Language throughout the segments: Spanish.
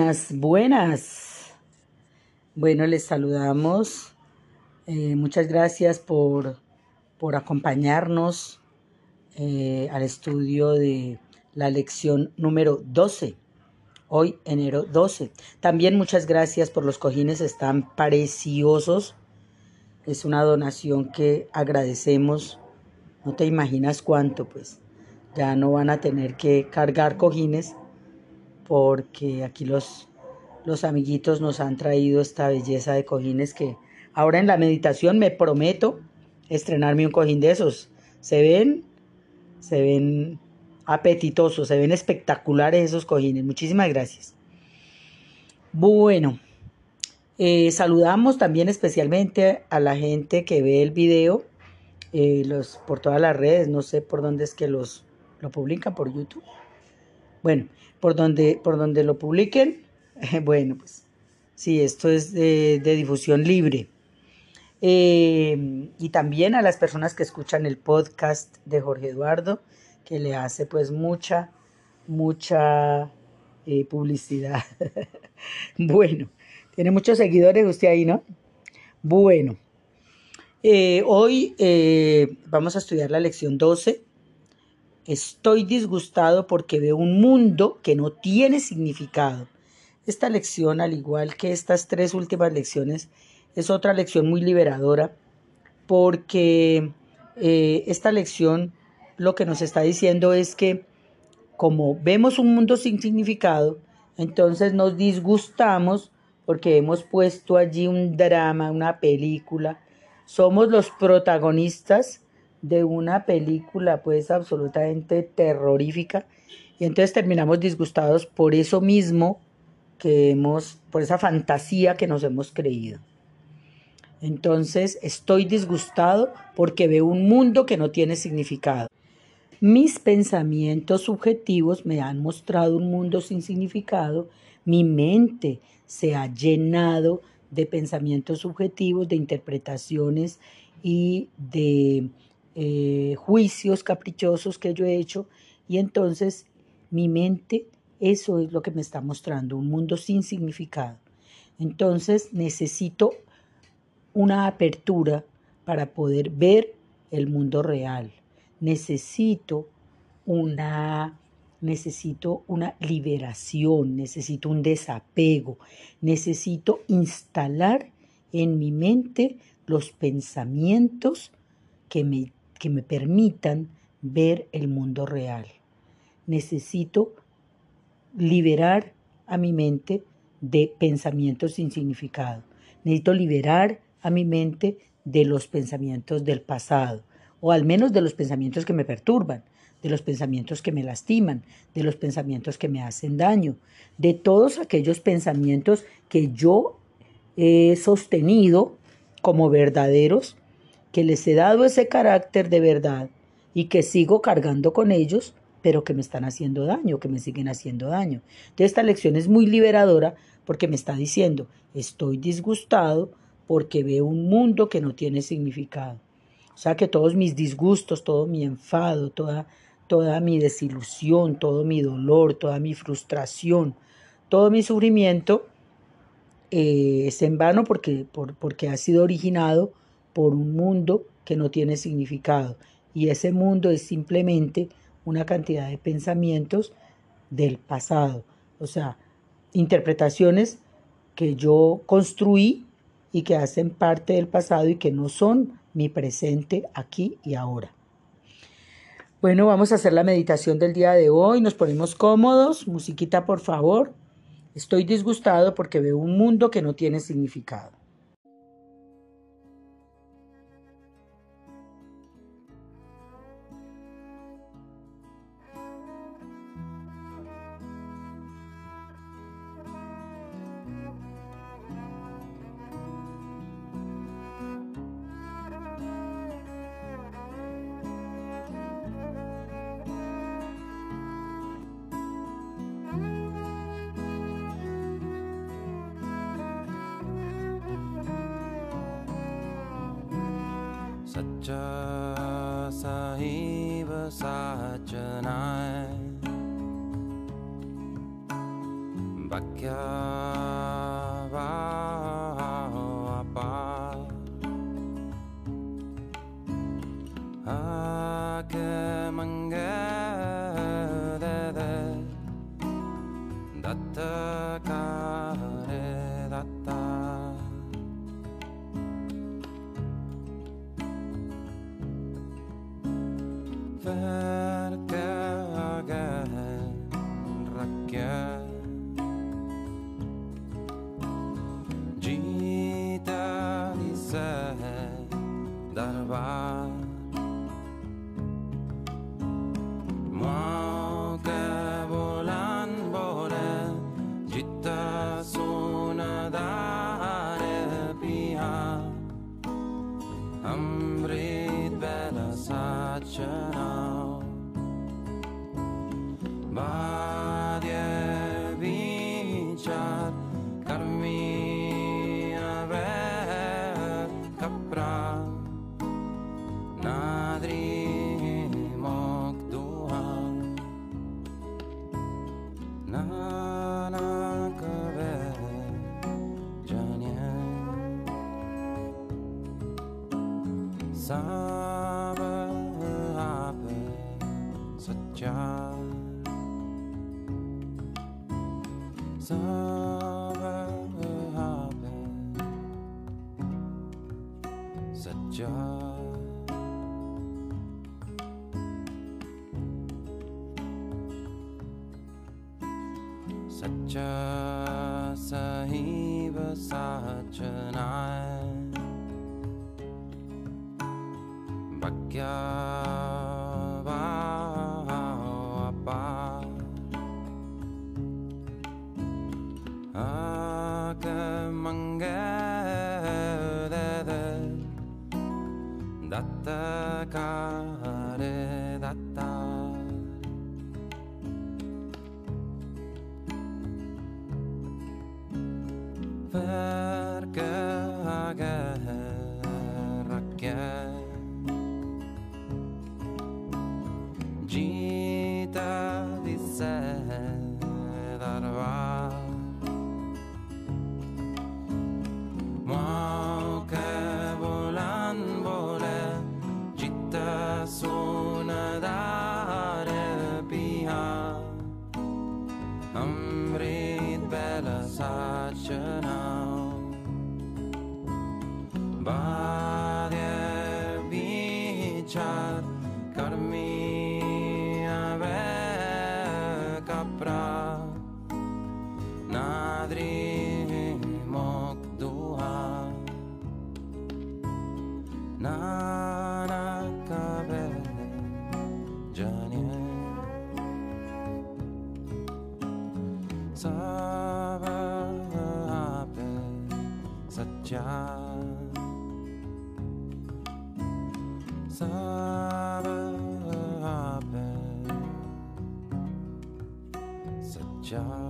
Buenas, buenas. Bueno, les saludamos. Eh, muchas gracias por, por acompañarnos eh, al estudio de la lección número 12. Hoy, enero 12. También muchas gracias por los cojines, están preciosos. Es una donación que agradecemos. No te imaginas cuánto, pues. Ya no van a tener que cargar cojines porque aquí los, los amiguitos nos han traído esta belleza de cojines que ahora en la meditación me prometo estrenarme un cojín de esos. Se ven, se ven apetitosos, se ven espectaculares esos cojines. Muchísimas gracias. Bueno, eh, saludamos también especialmente a la gente que ve el video eh, los, por todas las redes, no sé por dónde es que los lo publican, por YouTube. Bueno, por donde, por donde lo publiquen, bueno, pues sí, esto es de, difusión libre. Eh, y también a las personas que escuchan el podcast de Jorge Eduardo, que le hace pues mucha, mucha eh, publicidad. bueno, tiene muchos seguidores usted ahí, ¿no? Bueno, eh, hoy vamos a estudiar la lección 12 Estoy disgustado porque veo un mundo que no tiene significado. Esta lección, al igual que estas tres últimas lecciones, es otra lección muy liberadora porque eh, esta lección lo que nos está diciendo es que como vemos un mundo sin significado, entonces nos disgustamos porque hemos puesto allí un drama, una película. Somos los protagonistas de una película pues absolutamente terrorífica y entonces terminamos disgustados por eso mismo que hemos, por esa fantasía que nos hemos creído. Entonces estoy disgustado porque veo un mundo que no tiene significado. Mis pensamientos subjetivos me han mostrado un mundo sin significado. Mi mente se ha llenado de pensamientos subjetivos, de interpretaciones y de eh, juicios caprichosos que yo he hecho y entonces mi mente, eso es lo que me está mostrando, un mundo sin significado. Entonces necesito una apertura para poder ver el mundo real. Necesito una necesito una liberación, necesito un desapego, necesito instalar en mi mente los pensamientos que me que me permitan ver el mundo real. Necesito liberar a mi mente de pensamientos sin significado. Necesito liberar a mi mente de los pensamientos del pasado, o al menos de los pensamientos que me perturban, de los pensamientos que me lastiman, de los pensamientos que me hacen daño, de todos aquellos pensamientos que yo he sostenido como verdaderos que les he dado ese carácter de verdad y que sigo cargando con ellos, pero que me están haciendo daño, que me siguen haciendo daño. Entonces esta lección es muy liberadora porque me está diciendo, estoy disgustado porque veo un mundo que no tiene significado. O sea que todos mis disgustos, todo mi enfado, toda, toda mi desilusión, todo mi dolor, toda mi frustración, todo mi sufrimiento eh, es en vano porque, porque ha sido originado por un mundo que no tiene significado. Y ese mundo es simplemente una cantidad de pensamientos del pasado. O sea, interpretaciones que yo construí y que hacen parte del pasado y que no son mi presente aquí y ahora. Bueno, vamos a hacer la meditación del día de hoy. Nos ponemos cómodos. Musiquita, por favor. Estoy disgustado porque veo un mundo que no tiene significado. Sacha Sahiva Sachanai Bakya Vahapa Ake Mangya time. सच्चा सही बसाचनाय बक्या अपा। दत्त का Perché guerra che? Gita di sé darva Ma che volan vole gita suona dare pia. Amrit bella saccerà sabe sabe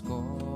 go